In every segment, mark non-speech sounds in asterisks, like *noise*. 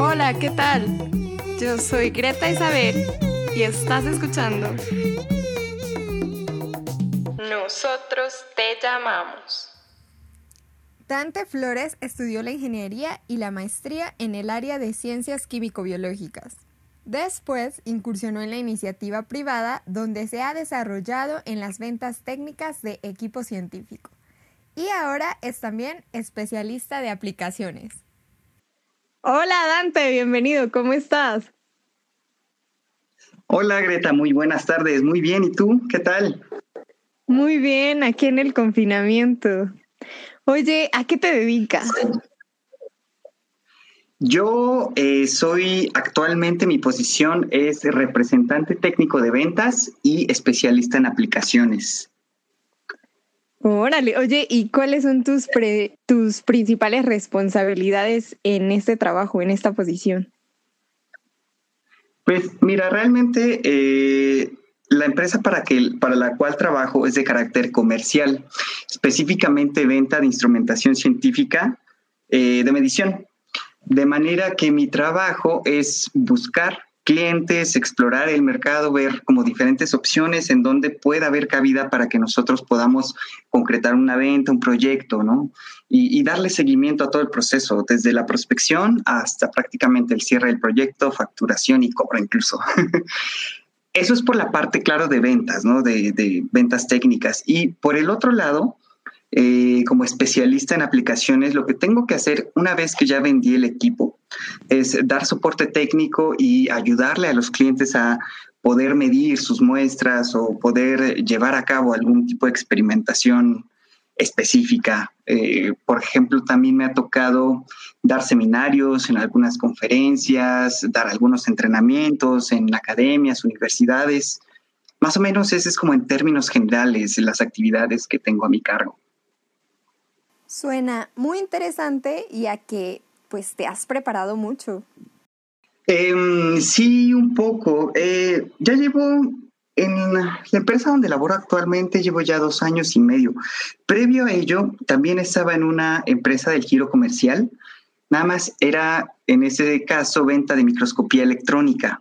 Hola, ¿qué tal? Yo soy Greta Isabel y estás escuchando. Nosotros te llamamos. Dante Flores estudió la ingeniería y la maestría en el área de ciencias químico-biológicas. Después incursionó en la iniciativa privada donde se ha desarrollado en las ventas técnicas de equipo científico. Y ahora es también especialista de aplicaciones. Hola Dante, bienvenido, ¿cómo estás? Hola Greta, muy buenas tardes, muy bien, ¿y tú? ¿Qué tal? Muy bien, aquí en el confinamiento. Oye, ¿a qué te dedicas? Yo eh, soy actualmente, mi posición es representante técnico de ventas y especialista en aplicaciones. Órale, oye, ¿y cuáles son tus, tus principales responsabilidades en este trabajo, en esta posición? Pues mira, realmente eh, la empresa para, que, para la cual trabajo es de carácter comercial, específicamente venta de instrumentación científica eh, de medición. De manera que mi trabajo es buscar clientes, explorar el mercado, ver como diferentes opciones en donde pueda haber cabida para que nosotros podamos concretar una venta, un proyecto, ¿no? Y, darle seguimiento a todo el proceso, desde la prospección hasta prácticamente el cierre del proyecto, facturación y cobro incluso. *laughs* Eso es por la parte, claro, de ventas, ¿no? De, de ventas técnicas. Y por el otro lado, eh, como especialista en aplicaciones, lo que tengo que hacer una vez que ya vendí el equipo es dar soporte técnico y ayudarle a los clientes a poder medir sus muestras o poder llevar a cabo algún tipo de experimentación específica. Eh, por ejemplo, también me ha tocado dar seminarios en algunas conferencias, dar algunos entrenamientos en academias, universidades. Más o menos ese es como en términos generales las actividades que tengo a mi cargo. Suena muy interesante y a que pues te has preparado mucho. Em, sí, un poco. Eh, ya llevo en la empresa donde laboro actualmente, llevo ya dos años y medio. Previo a ello, también estaba en una empresa del giro comercial. Nada más era, en ese caso, venta de microscopía electrónica.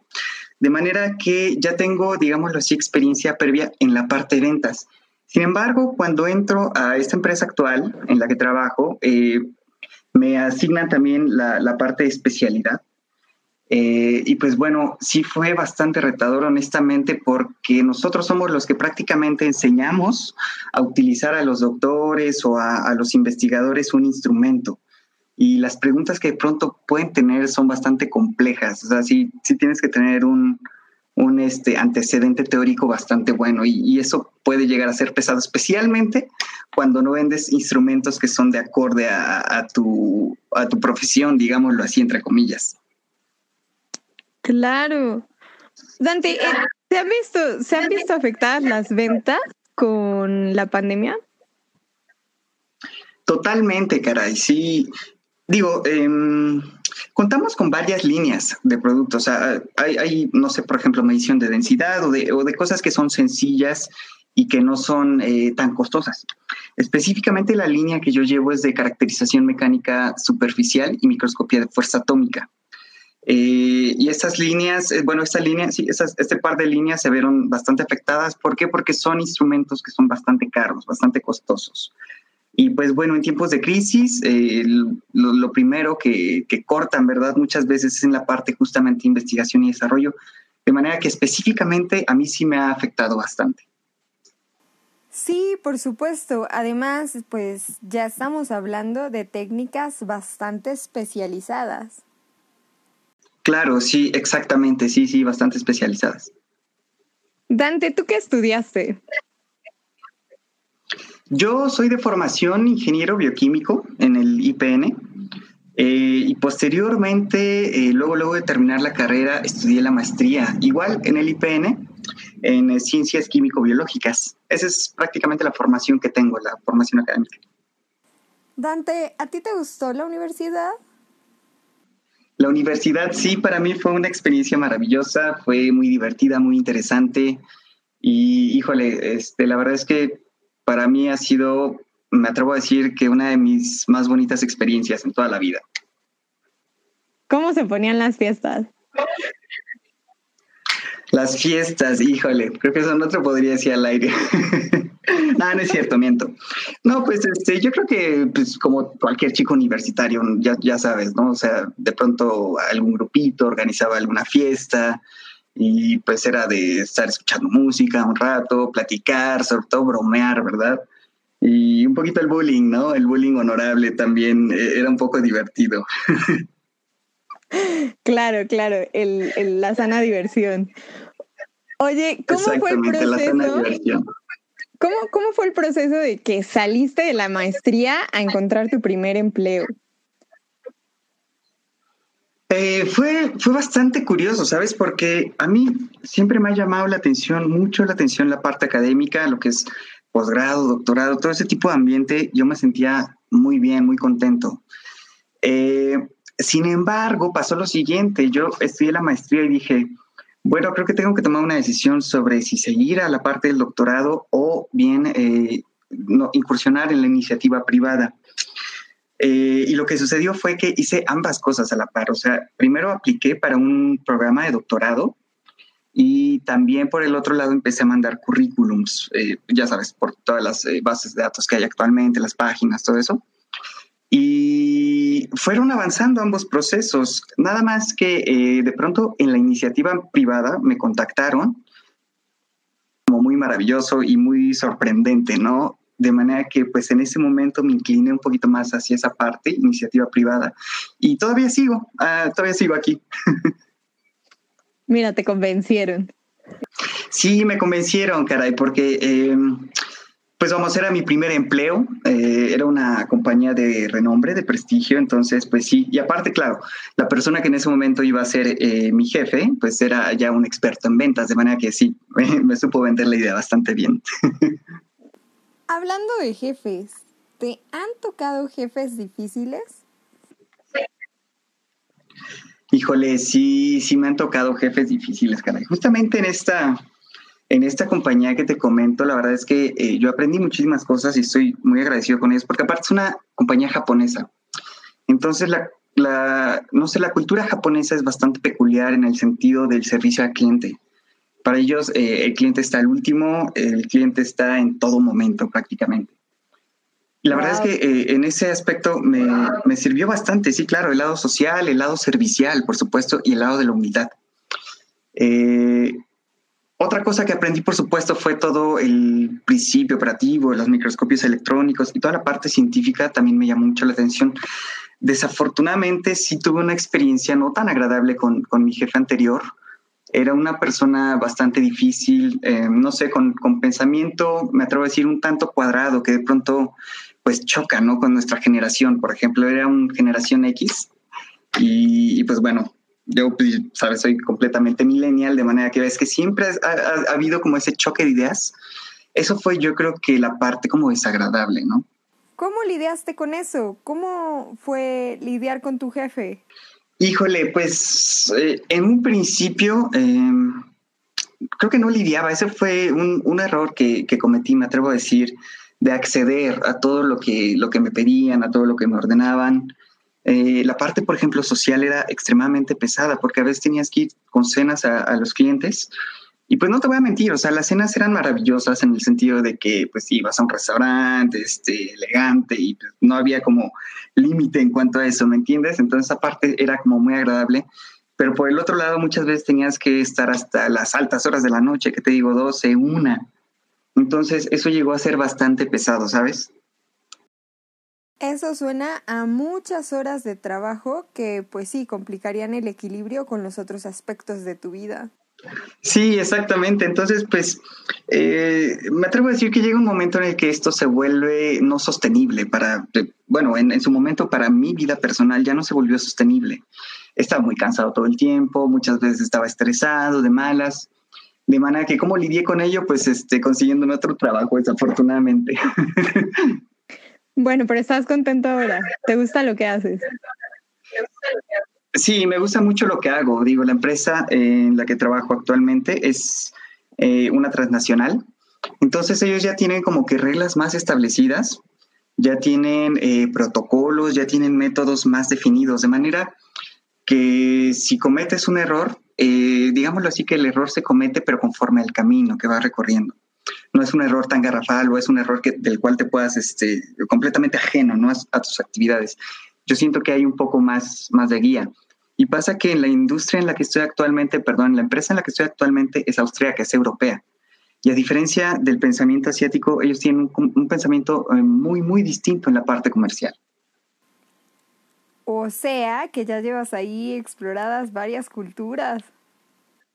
De manera que ya tengo, digámoslo así, experiencia previa en la parte de ventas. Sin embargo, cuando entro a esta empresa actual en la que trabajo, eh, me asignan también la, parte de especialidad. Eh, y pues bueno, sí fue bastante retador, honestamente, porque nosotros somos los que prácticamente enseñamos a utilizar a los doctores o a, a los investigadores un instrumento. Y las preguntas que de pronto pueden tener son bastante complejas. O sea, sí, sí tienes que tener un, un este, antecedente teórico bastante bueno y, eso puede llegar a ser pesado, especialmente cuando no vendes instrumentos que son de acorde a, tu, a tu profesión, digámoslo así, entre comillas. Claro. Dante, eh, ¿se, han visto, ¿se han visto afectadas las ventas con la pandemia? Totalmente, caray. Sí, digo, eh, Contamos con varias líneas de productos. hay, no sé, por ejemplo, medición de densidad o de, o de cosas que son sencillas y que no son eh, tan costosas. Específicamente la línea que yo llevo es de caracterización mecánica superficial y microscopía de fuerza atómica. Eh, y estas líneas, eh, bueno, esta línea, sí, este par de líneas se vieron bastante afectadas. ¿Por qué? Porque son instrumentos que son bastante caros, bastante costosos. Y pues bueno, en tiempos de crisis, eh, lo, primero que, que cortan, ¿verdad? Muchas veces es en la parte justamente de investigación y desarrollo, de manera que específicamente a mí sí me ha afectado bastante. Sí, por supuesto. Además, pues ya estamos hablando de técnicas bastante especializadas. Claro, sí, exactamente, sí, sí, bastante especializadas. Dante, ¿tú qué estudiaste? Yo soy de formación ingeniero bioquímico en el IPN eh, y posteriormente, eh, luego, luego de terminar la carrera, estudié la maestría, igual en el IPN, en ciencias químico-biológicas. Esa es prácticamente la formación que tengo, la formación académica. Dante, ¿a ti te gustó la universidad? La universidad sí, para mí fue una experiencia maravillosa, fue muy divertida, muy interesante y híjole, este, la verdad es que para mí ha sido, me atrevo a decir que una de mis más bonitas experiencias en toda la vida. ¿Cómo se ponían las fiestas? Las fiestas, híjole, creo que eso no te podría decir al aire. *laughs* no, no es cierto, miento. No, pues este, yo creo que pues, como cualquier chico universitario, ya, ya sabes, ¿no? O sea, de pronto algún grupito organizaba alguna fiesta y pues era de estar escuchando música un rato, platicar, sobre todo bromear, ¿verdad? Y un poquito el bullying, ¿no? El bullying honorable también eh, era un poco divertido. *laughs* Claro, claro, el, la sana diversión. Oye, ¿cómo fue el proceso? ¿Cómo, ¿Cómo fue el proceso de que saliste de la maestría a encontrar tu primer empleo? Eh, fue, fue bastante curioso, ¿sabes? Porque a mí siempre me ha llamado la atención, mucho la atención la parte académica, lo que es posgrado, doctorado, todo ese tipo de ambiente, yo me sentía muy bien, muy contento. Eh, sin embargo, pasó lo siguiente, yo estudié la maestría y dije, bueno, creo que tengo que tomar una decisión sobre si seguir a la parte del doctorado o bien eh, no, incursionar en la iniciativa privada. Eh, y lo que sucedió fue que hice ambas cosas a la par. O sea, primero apliqué para un programa de doctorado y también por el otro lado empecé a mandar currículums, eh, ya sabes, por todas las bases de datos que hay actualmente, las páginas, todo eso. Y fueron avanzando ambos procesos, nada más que eh, de pronto en la iniciativa privada me contactaron como muy maravilloso y muy sorprendente, ¿no? De manera que pues en ese momento me incliné un poquito más hacia esa parte, iniciativa privada, y todavía sigo, ah, todavía sigo aquí. Mira, te convencieron. Sí, me convencieron, caray, porque em, pues vamos, era mi primer empleo, eh, era una compañía de renombre, de prestigio, entonces pues sí, y aparte, claro, la persona que en ese momento iba a ser eh, mi jefe, pues era ya un experto en ventas, de manera que sí, *laughs* me, supo vender la idea bastante bien. *laughs* Hablando de jefes, ¿te han tocado jefes difíciles? Híjole, sí, sí me han tocado jefes difíciles, caray. Justamente en esta en esta compañía que te comento, la verdad es que eh, yo aprendí muchísimas cosas y estoy muy agradecido con ellos, porque aparte es una compañía japonesa. Entonces, la, no sé, la cultura japonesa es bastante peculiar en el sentido del servicio al cliente. Para ellos, eh, el cliente está al último, el cliente está en todo momento prácticamente. La verdad es que eh, en ese aspecto me, me, sirvió bastante, sí, claro, el lado social, el lado servicial, por supuesto, y el lado de la humildad. Eh, otra cosa que aprendí, por supuesto, fue todo el principio operativo, los microscopios electrónicos y toda la parte científica también me llamó mucho la atención. Desafortunadamente, sí tuve una experiencia no tan agradable con, mi jefe anterior. Era una persona bastante difícil, eh, no sé, con, pensamiento, me atrevo a decir, un tanto cuadrado, que de pronto pues choca, ¿no? Con nuestra generación, por ejemplo, era una generación X y pues bueno, yo, pues, sabes, soy completamente millennial, de manera que ves que siempre ha, habido como ese choque de ideas. Eso fue yo creo que la parte como desagradable, ¿no? ¿Cómo lidiaste con eso? ¿Cómo fue lidiar con tu jefe? Híjole, pues eh, en un principio em, creo que no lidiaba. Ese fue un, error que, que, cometí, me atrevo a decir, de acceder a todo lo que, lo que me pedían, a todo lo que me ordenaban. Eh, la parte, por ejemplo, social era extremadamente pesada porque a veces tenías que ir con cenas a, los clientes. Y pues no te voy a mentir, o sea, las cenas eran maravillosas en el sentido de que pues ibas a un restaurante este, elegante y pues, no había como límite en cuanto a eso, ¿me entiendes? Entonces esa parte era como muy agradable. Pero por el otro lado, muchas veces tenías que estar hasta las altas horas de la noche, que te digo, 12, una. Entonces eso llegó a ser bastante pesado, ¿sabes? Eso suena a muchas horas de trabajo que pues sí, complicarían el equilibrio con los otros aspectos de tu vida. Sí, exactamente. Entonces, pues, eh, me atrevo a decir que llega un momento en el que esto se vuelve no sostenible para, eh, bueno, en, en, su momento para mi vida personal ya no se volvió sostenible. Estaba muy cansado todo el tiempo, muchas veces estaba estresado, de malas, de manera que cómo lidié con ello, pues, este, consiguiendo otro trabajo, desafortunadamente. *laughs* Bueno, pero estás contento ahora. ¿Te gusta lo que haces? Sí, me gusta mucho lo que hago. Digo, la empresa en la que trabajo actualmente es eh, una transnacional. Entonces ellos ya tienen como que reglas más establecidas, ya tienen eh, protocolos, ya tienen métodos más definidos, de manera que si cometes un error, eh, digámoslo así, que el error se comete, pero conforme al camino que vas recorriendo. No es un error tan garrafal o es un error del cual te puedas, este, completamente ajeno ¿no? a, tus actividades. Yo siento que hay un poco más, más de guía. Y pasa que en la industria en la que estoy actualmente, perdón, la empresa en la que estoy actualmente es austríaca, es europea. Y a diferencia del pensamiento asiático, ellos tienen un, pensamiento eh, muy, muy distinto en la parte comercial. O sea, que ya llevas ahí exploradas varias culturas.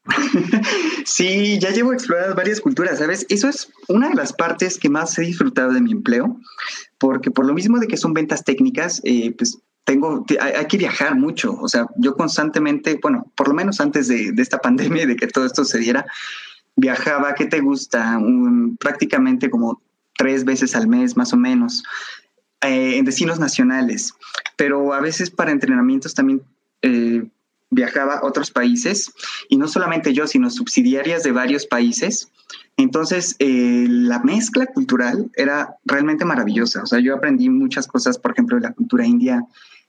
*laughs* sí, ya llevo exploradas varias culturas, ¿sabes? Eso es una de las partes que más he disfrutado de mi empleo, porque por lo mismo de que son ventas técnicas, eh, pues tengo, hay, que viajar mucho. O sea, yo constantemente, bueno, por lo menos antes de, esta *laughs* pandemia y de que todo esto se diera, viajaba, ¿qué te gusta? prácticamente como tres veces al mes, más o menos, eh, en destinos nacionales. Pero a veces para entrenamientos también eh, viajaba a otros países y no solamente yo, sino subsidiarias de varios países. Entonces, eh, la mezcla cultural era realmente maravillosa. O sea, yo aprendí muchas cosas, por ejemplo, de la cultura india,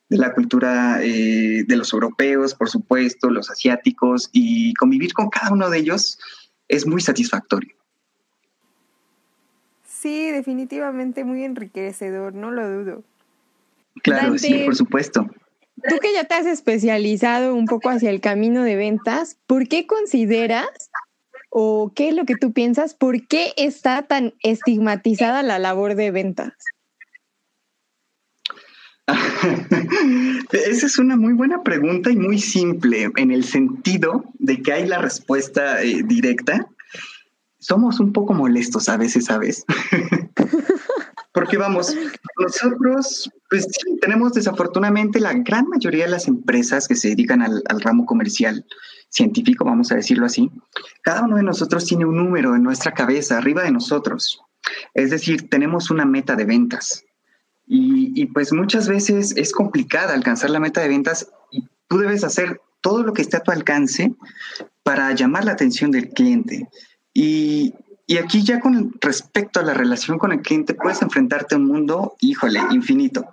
de la cultura eh, de los europeos, por supuesto, los asiáticos, y convivir con cada uno de ellos es muy satisfactorio. Sí, definitivamente muy enriquecedor, no lo dudo. Claro, sí, por supuesto. Tú que ya te has especializado un poco hacia el camino de ventas, ¿por qué consideras o qué es lo que tú piensas, por qué está tan estigmatizada la labor de ventas? *laughs* Esa es una muy buena pregunta y muy simple en el sentido de que hay la respuesta eh, directa. Somos un poco molestos a veces, ¿sabes? *laughs* Porque vamos, nosotros pues tenemos desafortunadamente la gran mayoría de las empresas que se dedican al, ramo comercial científico, vamos a decirlo así, cada uno de nosotros tiene un número en nuestra cabeza, arriba de nosotros. Es decir, tenemos una meta de ventas. Y, y, pues muchas veces es complicada alcanzar la meta de ventas y tú debes hacer todo lo que esté a tu alcance para llamar la atención del cliente. Y, y aquí ya con respecto a la relación con el cliente, puedes enfrentarte a un mundo, híjole, infinito.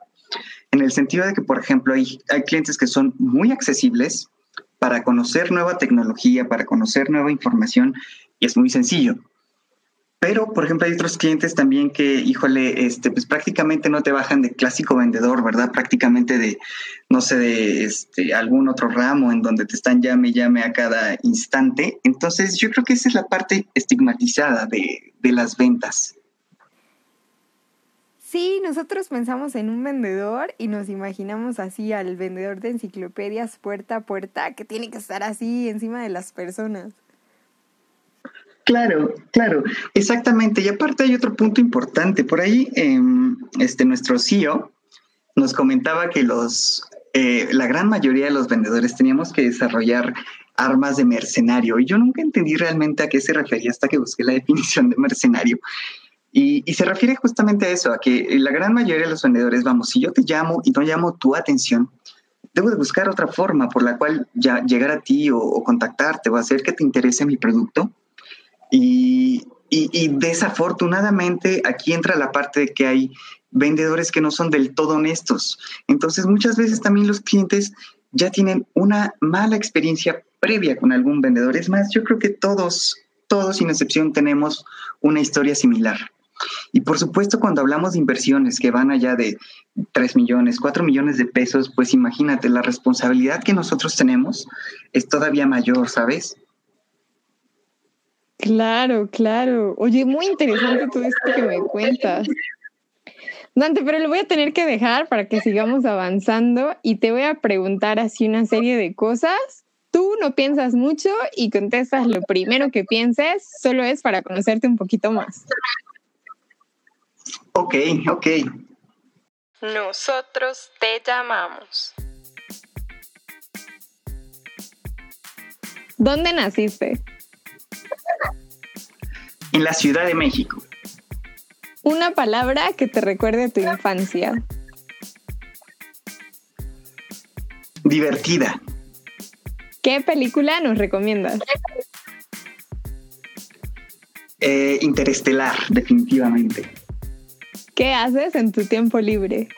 En el sentido de que, por ejemplo, hay, hay clientes que son muy accesibles para conocer nueva tecnología, para conocer nueva información, y es muy sencillo. Pero, por ejemplo, hay otros clientes también que, híjole, este, pues prácticamente no te bajan de clásico vendedor, ¿verdad? Prácticamente de, no sé, de este, algún otro ramo en donde te están llame llame a cada instante. Entonces, yo creo que esa es la parte estigmatizada de, de las ventas. Sí, nosotros pensamos en un vendedor y nos imaginamos así al vendedor de enciclopedias puerta a puerta que tiene que estar así encima de las personas. Claro, claro, exactamente. Y aparte hay otro punto importante. Por ahí, em, este, nuestro CEO nos comentaba que los, eh, la gran mayoría de los vendedores teníamos que desarrollar armas de mercenario. Y yo nunca entendí realmente a qué se refería hasta que busqué la *laughs* definición de mercenario. Y, y, se refiere justamente a eso, a que la gran mayoría de los vendedores, vamos, si yo te llamo y no llamo tu atención, debo de buscar otra forma por la cual ya llegar a ti o, o contactarte o hacer que te interese mi producto y, desafortunadamente aquí entra la parte de que hay vendedores que no son del todo honestos. Entonces muchas veces también los clientes ya tienen una mala experiencia previa con algún vendedor. Es más, yo creo que todos, todos sin excepción tenemos una historia similar. Y por supuesto, cuando hablamos de inversiones que van allá de 3 millones, 4 millones de pesos, pues imagínate, la responsabilidad que nosotros tenemos es todavía mayor, ¿sabes? Claro, claro. Oye, muy interesante todo esto que me cuentas. Dante, pero lo voy a tener que dejar para que sigamos avanzando y te voy a preguntar así una serie de cosas. Tú no piensas mucho y contestas lo primero que pienses, solo es para conocerte un poquito más. Ok, ok. Nosotros te llamamos. ¿Dónde naciste? En la Ciudad de México. Una palabra que te recuerde a tu infancia. Divertida. ¿Qué película nos recomiendas? Eh, interestelar, definitivamente. ¿Qué haces en tu tiempo libre?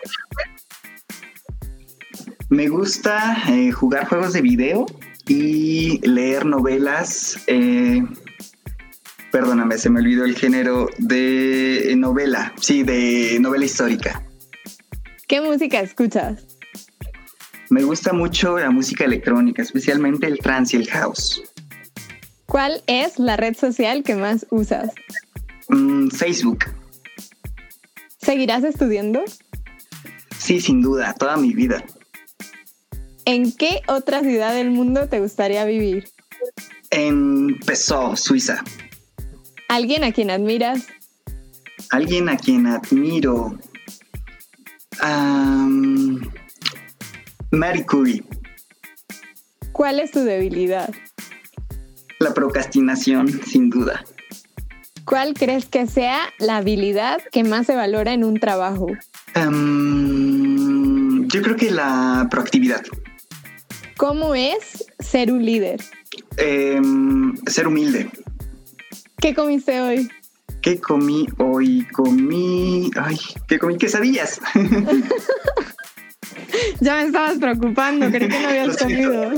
Me gusta eh, jugar juegos de video y leer novelas. Eh, perdóname, se me olvidó el género de novela. Sí, de novela histórica. ¿Qué música escuchas? Me gusta mucho la música electrónica, especialmente el trance y el house. ¿Cuál es la red social que más usas? Mm, Facebook. ¿Seguirás estudiando? Sí, sin duda, toda mi vida. ¿En qué otra ciudad del mundo te gustaría vivir? En Pesó, Suiza. ¿Alguien a quien admiras? Alguien a quien admiro. Marie Curie. ¿Cuál es tu debilidad? La procrastinación, sin duda. ¿Cuál crees que sea la habilidad que más se valora en un trabajo? yo creo que la proactividad. ¿Cómo es ser un líder? Em, ser humilde. ¿Qué comiste hoy? ¿Qué comí hoy? Comí. Ay, ¿qué comí? Quesadillas. *laughs* ya me estabas preocupando, creí que no habías comido.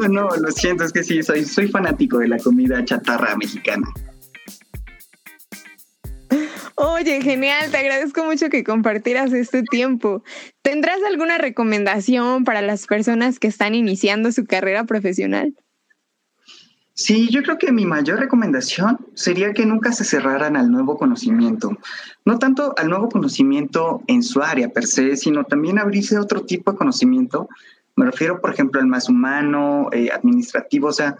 no, no, lo siento, es que sí, soy, soy fanático de la comida chatarra mexicana. Oye, genial, te agradezco mucho que compartieras este tiempo. ¿Tendrás alguna recomendación para las personas que están iniciando su carrera profesional? Sí, yo creo que mi mayor recomendación sería que nunca se cerraran al nuevo conocimiento. No tanto al nuevo conocimiento en su área per se, sino también abrirse a otro tipo de conocimiento. Me refiero, por ejemplo, al más humano, eh, administrativo. O sea,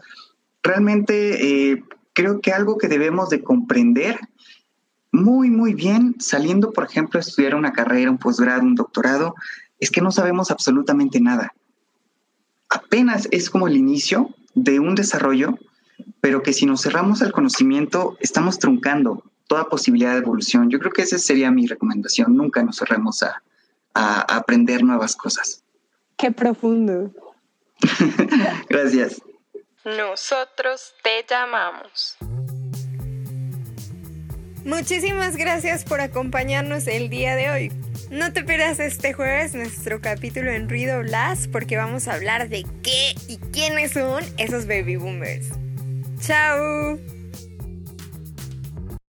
realmente eh, creo que algo que debemos de comprender muy, muy bien saliendo, por ejemplo, a estudiar una carrera, un posgrado, un doctorado, es que no sabemos absolutamente nada. Apenas es como el inicio de un desarrollo, pero que si nos cerramos al conocimiento, estamos truncando toda posibilidad de evolución. Yo creo que esa sería mi recomendación. Nunca nos cerremos a, a aprender nuevas cosas. Qué profundo. *laughs* Gracias. Nosotros te llamamos. Muchísimas gracias por acompañarnos el día de hoy. No te pierdas este jueves nuestro capítulo en Ruido Blast porque vamos a hablar de qué y quiénes son esos baby boomers. ¡Chao!